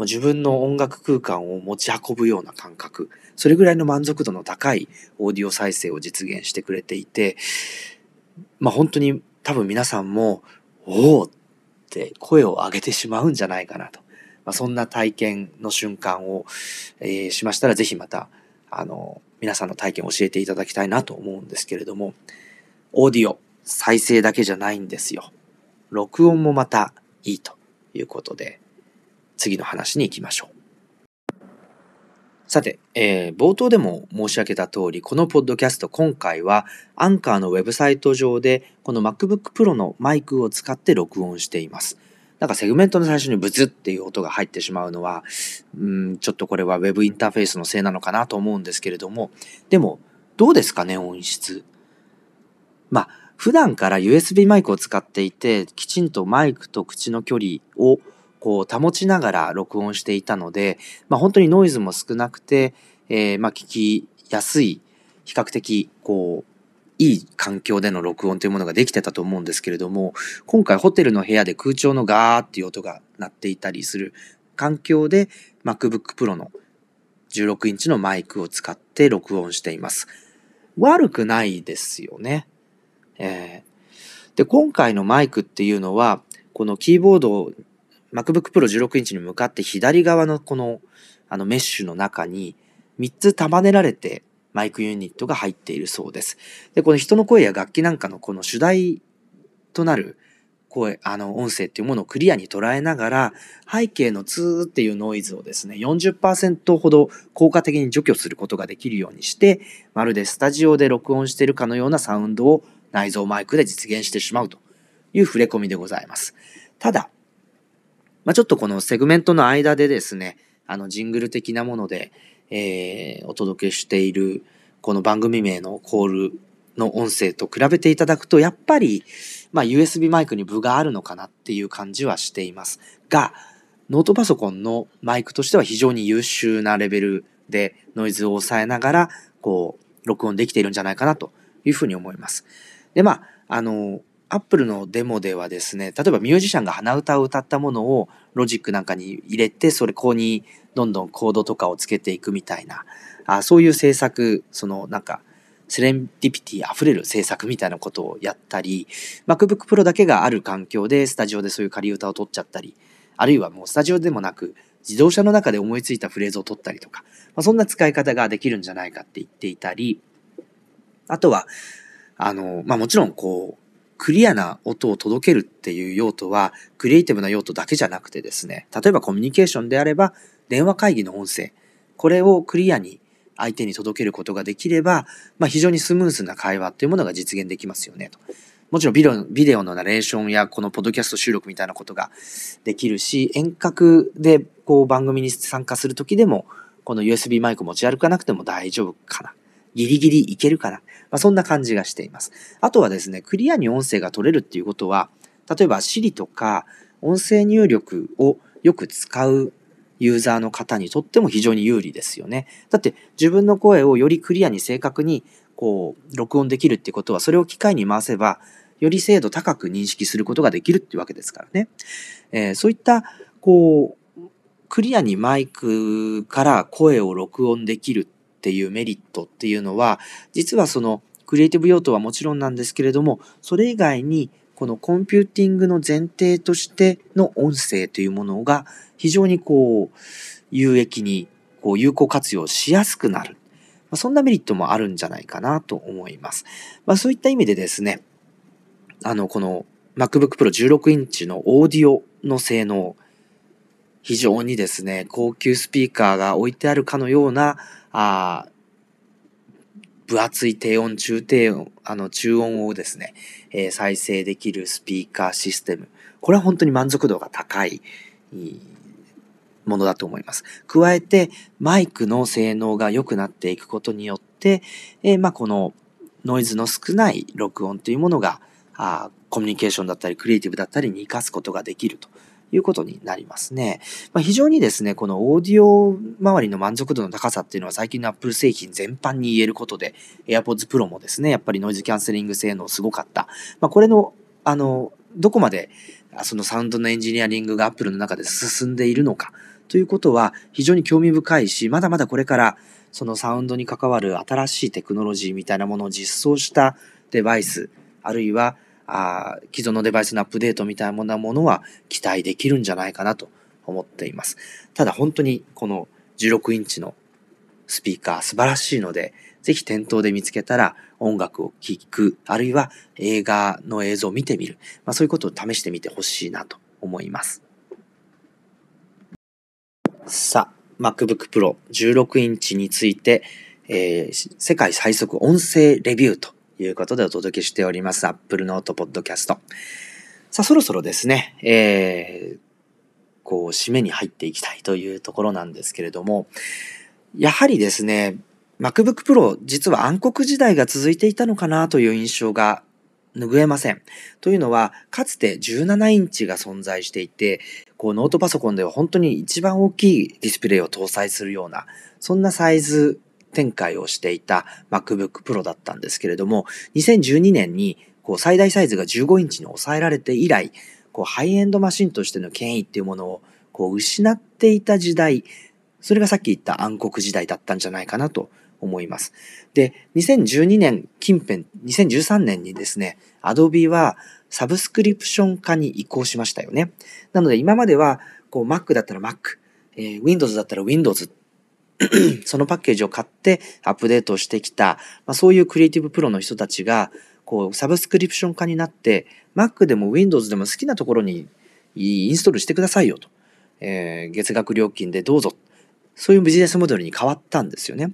もう自分の音楽空間を持ち運ぶような感覚、それぐらいの満足度の高いオーディオ再生を実現してくれていて、まあ本当に多分皆さんも、おおって声を上げてしまうんじゃないかなと。まあ、そんな体験の瞬間を、えー、しましたら、ぜひまた、あの、皆さんの体験を教えていただきたいなと思うんですけれども、オーディオ、再生だけじゃないんですよ。録音もまたいいということで、次の話に行きましょう。さて、えー冒頭でも申し上げた通り、このポッドキャスト今回はアンカーのウェブサイト上でこの MacBook Pro のマイクを使って録音しています。なんかセグメントの最初にブツっていう音が入ってしまうのは、うん、ちょっとこれは Web インターフェースのせいなのかなと思うんですけれども、でも、どうですかね、音質？まあ、普段から USB マイクを使っていて、きちんとマイクと口の距離をこう保ちながら録音していたので、まあ本当にノイズも少なくて、えーまあ聞きやすい、比較的こう、いい環境での録音というものができてたと思うんですけれども、今回ホテルの部屋で空調のガーっていう音が鳴っていたりする環境で MacBook Pro の16インチのマイクを使って録音しています。悪くないですよね。えーで、今回のマイクっていうのは、このキーボードを MacBook Pro 16インチに向かって左側のこのあのメッシュの中に3つ束ねられてマイクユニットが入っているそうです。で、この人の声や楽器なんかのこの主題となる声、あの音声っていうものをクリアに捉えながら背景のツーっていうノイズをですね、40%ほど効果的に除去することができるようにして、まるでスタジオで録音しているかのようなサウンドを内蔵マイクで実現してしまうという触れ込みでございます。ただ、まあ、ちょっとこのセグメントの間でですね、あのジングル的なもので、えーお届けしているこの番組名のコールの音声と比べていただくと、やっぱり、まあ、USB マイクに分があるのかなっていう感じはしています。が、ノートパソコンのマイクとしては非常に優秀なレベルでノイズを抑えながら、こう、録音できているんじゃないかなというふうに思います。で、まあ、あの、アップルのデモではですね、例えばミュージシャンが鼻歌を歌ったものをロジックなんかに入れて、それここにどんどんコードとかをつけていくみたいな、あそういう制作、そのなんか、セレンディピティ溢れる制作みたいなことをやったり、MacBook Pro だけがある環境でスタジオでそういう仮歌を取っちゃったり、あるいはもうスタジオでもなく、自動車の中で思いついたフレーズを取ったりとか、まあ、そんな使い方ができるんじゃないかって言っていたり、あとは、あの、まあ、もちろんこう、クリアな音を届けるっていう用途は、クリエイティブな用途だけじゃなくてですね、例えばコミュニケーションであれば、電話会議の音声、これをクリアに相手に届けることができれば、まあ、非常にスムースな会話っていうものが実現できますよねと。もちろんビデオビデオのナレーションやこのポッドキャスト収録みたいなことができるし、遠隔でこう番組に参加するときでも、この USB マイク持ち歩かなくても大丈夫かな。ギリギリいけるかな。まあ、そんな感じがしています。あとはですね、クリアに音声が取れるっていうことは、例えば Siri とか音声入力をよく使うユーザーの方にとっても非常に有利ですよね。だって自分の声をよりクリアに正確にこう録音できるってことはそれを機械に回せばより精度高く認識することができるっていうわけですからね。えーそういったこうクリアにマイクから声を録音できるっていうメリットっていうのは実はそのクリエイティブ用途はもちろんなんですけれどもそれ以外にこのコンピューティングの前提としての音声というものが非常にこう有益にこう有効活用しやすくなる。まそんなメリットもあるんじゃないかなと思います。まあ、そういった意味でですね、あの、この MacBook Pro 16インチのオーディオの性能、非常にですね、高級スピーカーが置いてあるかのような、あ分厚い低音、中低音、あの、中音をですね、えー再生できるスピーカーシステム。これは本当に満足度が高いものだと思います。加えて、マイクの性能が良くなっていくことによって、えーまあ、このノイズの少ない録音というものが、あコミュニケーションだったり、クリエイティブだったりに活かすことができるということになりますね。まあ、非常にですね、このオーディオ周りの満足度の高さっていうのは最近の Apple 製品全般に言えることで、AirPods Pro もですね、やっぱりノイズキャンセリング性能すごかった。まあ、これの、あの、どこまでそのサウンドのエンジニアリングが Apple の中で進んでいるのかということは非常に興味深いし、まだまだこれからそのサウンドに関わる新しいテクノロジーみたいなものを実装したデバイス、あるいはあー既存のデバイスのアップデートみたいなものは期待できるんじゃないかなと思っています。ただ本当にこの16インチのスピーカー素晴らしいので、ぜひ店頭で見つけたら音楽を聴く、あるいは映画の映像を見てみる。まあ、そういうことを試してみてほしいなと思います。さあ、MacBook Pro 16インチについて、えー、世界最速音声レビューということでお届けしております Apple Note Podcast。さあ、そろそろですね、えー、こう、締めに入っていきたいというところなんですけれども、やはりですね、MacBook Pro 実は暗黒時代が続いていたのかなという印象が拭えません。というのは、かつて17インチが存在していて、こうノートパソコンでは本当に一番大きいディスプレイを搭載するような、そんなサイズ展開をしていた MacBook Pro だったんですけれども、2012年にこう最大サイズが15インチに抑えられて以来、こうハイエンドマシンとしての権威っていうものをこう失っていた時代、それがさっき言った暗黒時代だったんじゃないかなと思います。で、2012年近辺、2013年にですね、Adobe はサブスクリプション化に移行しましたよね。なので今までは、こう Mac だったら Mac、えー、Windows だったら Windows っ、そのパッケージを買ってアップデートしてきた、まあ、そういうクリエイティブプロの人たちが、こうサブスクリプション化になって、Mac でも Windows でも好きなところにインストールしてくださいよと。えー、月額料金でどうぞ。そういうビジネスモデルに変わったんですよね。っ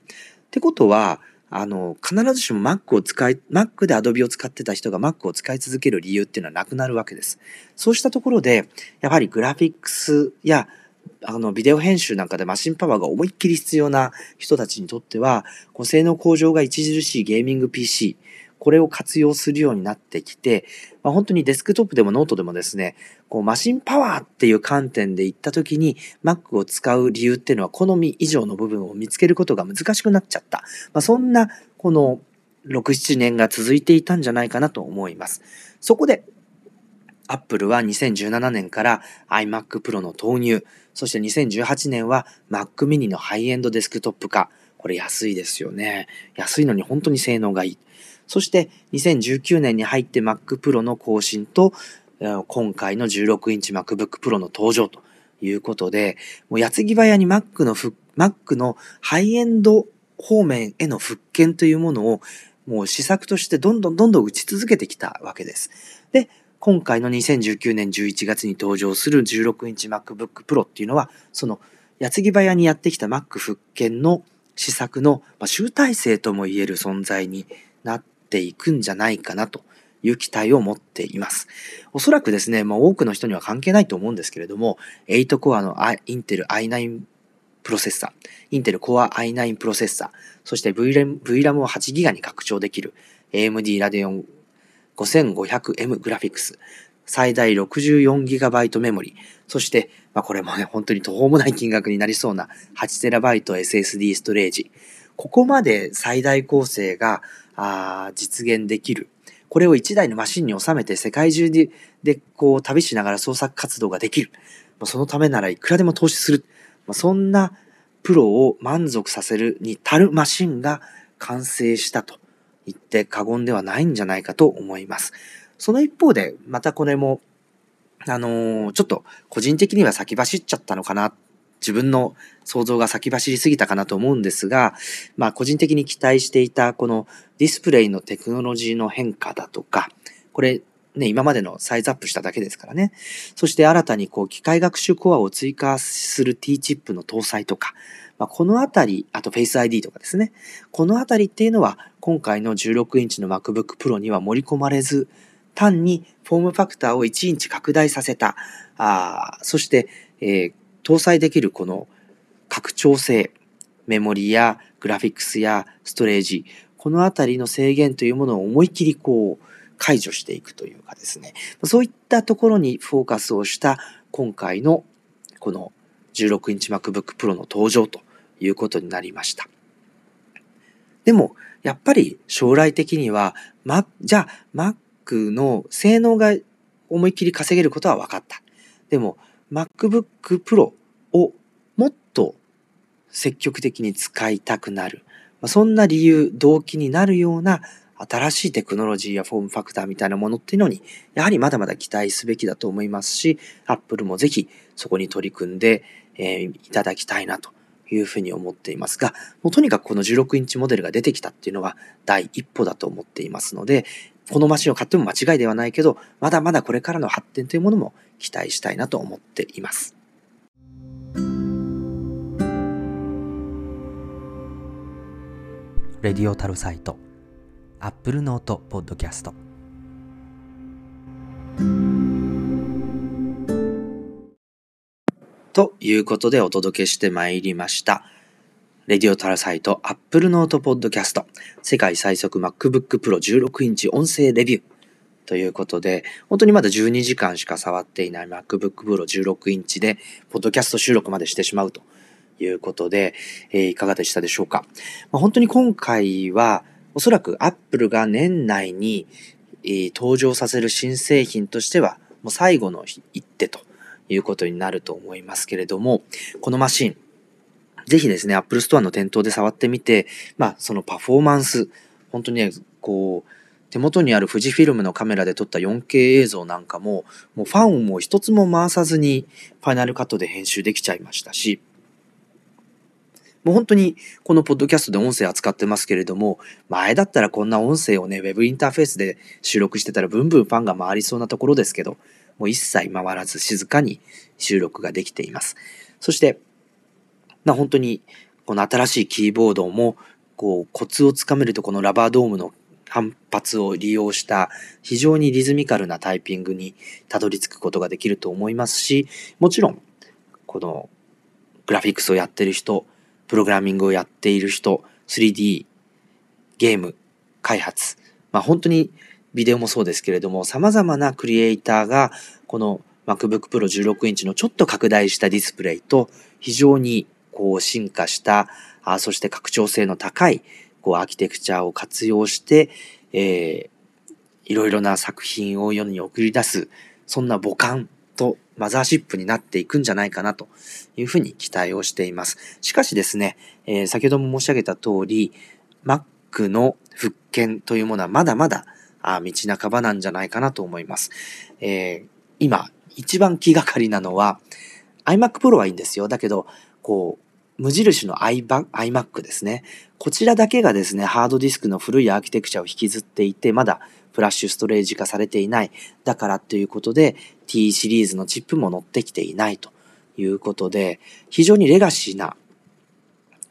てことは、あの、必ずしも Mac を使い、Mac で Adobe を使ってた人が Mac を使い続ける理由っていうのはなくなるわけです。そうしたところで、やはりグラフィックスやあの、ビデオ編集なんかでマシンパワーが思いっきり必要な人たちにとっては、こう性能向上が著しいゲーミング PC、これを活用するようになってきて、まあ、本当にデスクトップでもノートでもですね、こうマシンパワーっていう観点で言った時に Mac を使う理由っていうのは好み以上の部分を見つけることが難しくなっちゃった。まあ、そんなこの6、7年が続いていたんじゃないかなと思います。そこで Apple は2017年から iMac Pro の投入、そして2018年は Mac mini のハイエンドデスクトップ化。これ安いですよね。安いのに本当に性能がいい。そして2019年に入って Mac Pro の更新と、今回の16インチ MacBook Pro の登場ということで、もう矢継ぎ早に Mac の Mac のハイエンド方面への復権というものをもう施策としてどんどんどんどん打ち続けてきたわけです。で、今回の2019年11月に登場する16インチ MacBook Pro っていうのは、その矢継ぎ早にやってきた Mac 復権の施策の集大成とも言える存在になっていくんじゃないかなという期待を持っています。おそらくですね、まあ、多くの人には関係ないと思うんですけれども、8コアのインテル i9 プロセッサ、ー、インテル Core i9 プロセッサー、そして VRAM, VRAM を 8GB に拡張できる AMD Radeon 5500M グラフィックス、最大 64GB メモリ、そして、まあ、これもね、本当に途方もない金額になりそうな 8TB SSD ストレージ。ここまで最大構成があ実現できる。これを1台のマシンに収めて世界中でこう旅しながら創作活動ができる。そのためならいくらでも投資する。そんなプロを満足させるに足るマシンが完成したと言って過言ではないんじゃないかと思います。その一方で、またこれも、あのー、ちょっと個人的には先走っちゃったのかな。自分の想像が先走りすぎたかなと思うんですが、まあ個人的に期待していたこのディスプレイのテクノロジーの変化だとか、これね、今までのサイズアップしただけですからね。そして新たにこう機械学習コアを追加する T チップの搭載とか、まあ、このあたり、あと Face ID とかですね。このあたりっていうのは、今回の16インチの MacBook Pro には盛り込まれず、単にフォームファクターを1インチ拡大させた、あそして、えー、搭載できるこの拡張性、メモリやグラフィックスやストレージ、このあたりの制限というものを思いっきりこう解除していくというかですね、そういったところにフォーカスをした今回のこの16インチ MacBook Pro の登場ということになりました。でも、やっぱり将来的には、ま、じゃあ Mac の性能が思いっきり稼げることは分かった。でも MacBook Pro をもっと積極的に使いたくなる。そんな理由、動機になるような新しいテクノロジーやフォームファクターみたいなものっていうのに、やはりまだまだ期待すべきだと思いますし、Apple もぜひそこに取り組んで、えー、いただきたいなというふうに思っていますが、もうとにかくこの16インチモデルが出てきたっていうのは第一歩だと思っていますので、このマシンを買っても間違いではないけど、まだまだこれからの発展というものも期待したいなと思っています。レディオタルサイト Apple Note Podcast ということでお届けしてまいりました。レディオタルサイト Apple Note Podcast 世界最速 MacBook Pro 16インチ音声レビューということで、本当にまだ12時間しか触っていない MacBook Pro 16インチで、ポッドキャスト収録までしてしまうということで、えーいかがでしたでしょうか？まあ、本当に今回は、おそらく Apple が年内に、えー登場させる新製品としては、もう最後の一手ということになると思いますけれども、このマシン、ぜひですね、Apple Store の店頭で触ってみて、まあ、そのパフォーマンス、本当にね、こう、手元にある富士フィルムのカメラで撮った 4K 映像なんかも、もうファンをもう一つも回さずに、ファイナルカットで編集できちゃいましたし、もう本当にこのポッドキャストで音声扱ってますけれども、前だったらこんな音声をね、ウェブインターフェースで収録してたらブンブンファンが回りそうなところですけど、もう一切回らず静かに収録ができています。そして、ま本当にこの新しいキーボードも、こうコツをつかめるとこのラバードームの反発を利用した非常にリズミカルなタイピングにたどり着くことができると思いますし、もちろん、このグラフィックスをやってる人、プログラミングをやっている人、3D、ゲーム、開発、まあ本当にビデオもそうですけれども、様々なクリエイターがこの MacBook Pro 16インチのちょっと拡大したディスプレイと非常にこう進化した、あそして拡張性の高いこうアーキテクチャを活用して、えーいろいろな作品を世に送り出す、そんな母艦とマザーシップになっていくんじゃないかなというふうに期待をしています。しかしですね、えー先ほども申し上げた通り、Mac の復権というものはまだまだあ道半ばなんじゃないかなと思います。えー今、一番気がかりなのは、iMac Pro はいいんですよ。だけど、こう、無印の iMac ですね。こちらだけがですね、ハードディスクの古いアーキテクチャを引きずっていて、まだフラッシュストレージ化されていない。だからということで、T シリーズのチップも載ってきていないということで、非常にレガシーな、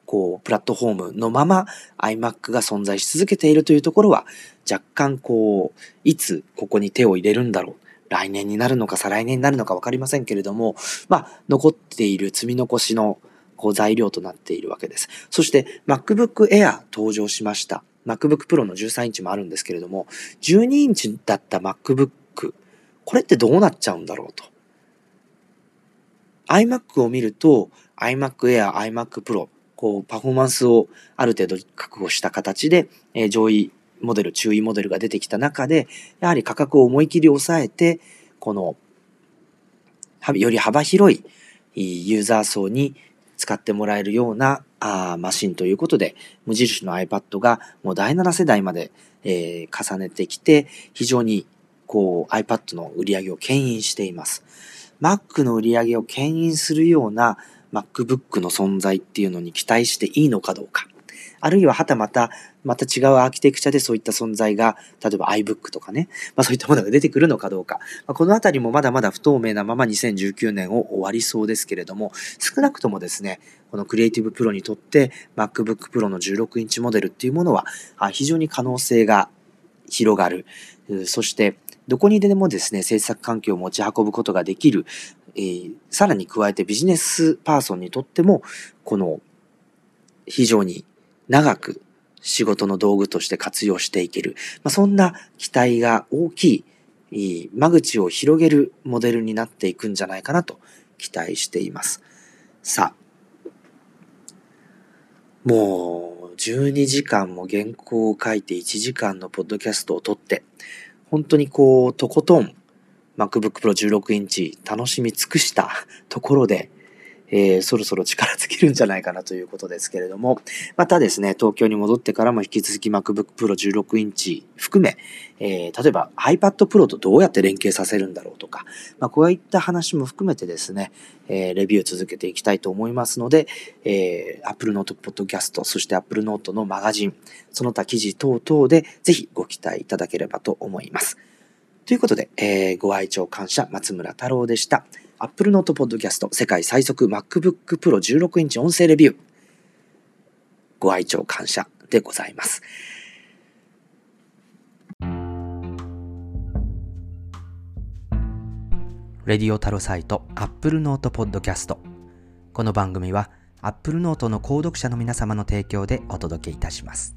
こう、プラットフォームのまま iMac が存在し続けているというところは、若干こう、いつここに手を入れるんだろう。来年になるのか再来年になるのか分かりませんけれども、まあ、残っている積み残しのこう材料となっているわけです。そして MacBook Air 登場しました。MacBook Pro の13インチもあるんですけれども、12インチだった MacBook、これってどうなっちゃうんだろうと。iMac を見ると iMac Air、iMac Pro、こうパフォーマンスをある程度確保した形で、えー上位モデル、中位モデルが出てきた中で、やはり価格を思い切り抑えて、この、より幅広いユーザー層に使ってもらえるようなあマシンということで、無印の iPad がもう第7世代まで、えー重ねてきて、非常にこう iPad の売り上げを牽引しています。Mac の売り上げを牽引するような MacBook の存在っていうのに期待していいのかどうか。あるいははたまた、また違うアーキテクチャでそういった存在が、例えば iBook とかね、まあそういったものが出てくるのかどうか。まあ、このあたりもまだまだ不透明なまま2019年を終わりそうですけれども、少なくともですね、このクリエイティブプロにとって MacBook Pro の16インチモデルっていうものは、非常に可能性が広がる。そして、どこにでもですね、制作環境を持ち運ぶことができる。えーさらに加えてビジネスパーソンにとっても、この非常に長く仕事の道具として活用していける。まあ、そんな期待が大きい、い間口を広げるモデルになっていくんじゃないかなと期待しています。さあ、もう12時間も原稿を書いて1時間のポッドキャストを撮って、本当にこう、とことん MacBook Pro 16インチ楽しみ尽くしたところで、えーそろそろ力尽きるんじゃないかなということですけれども、またですね、東京に戻ってからも引き続き MacBook Pro 16インチ含め、えー例えば iPad Pro とどうやって連携させるんだろうとか、まあ、こういった話も含めてですね、えーレビュー続けていきたいと思いますので、えー Apple Note Podcast、そして Apple Note のマガジン、その他記事等々でぜひご期待いただければと思います。ということで、えーご愛聴感謝、松村太郎でした。Apple Note Podcast 世界最速 MacBook Pro 16インチ音声レビュー。ご愛聴感謝。でございます。 Radio TAROSITE Apple Note Podcast。この番組は Apple Note の購読者の皆様の提供でお届けいたします。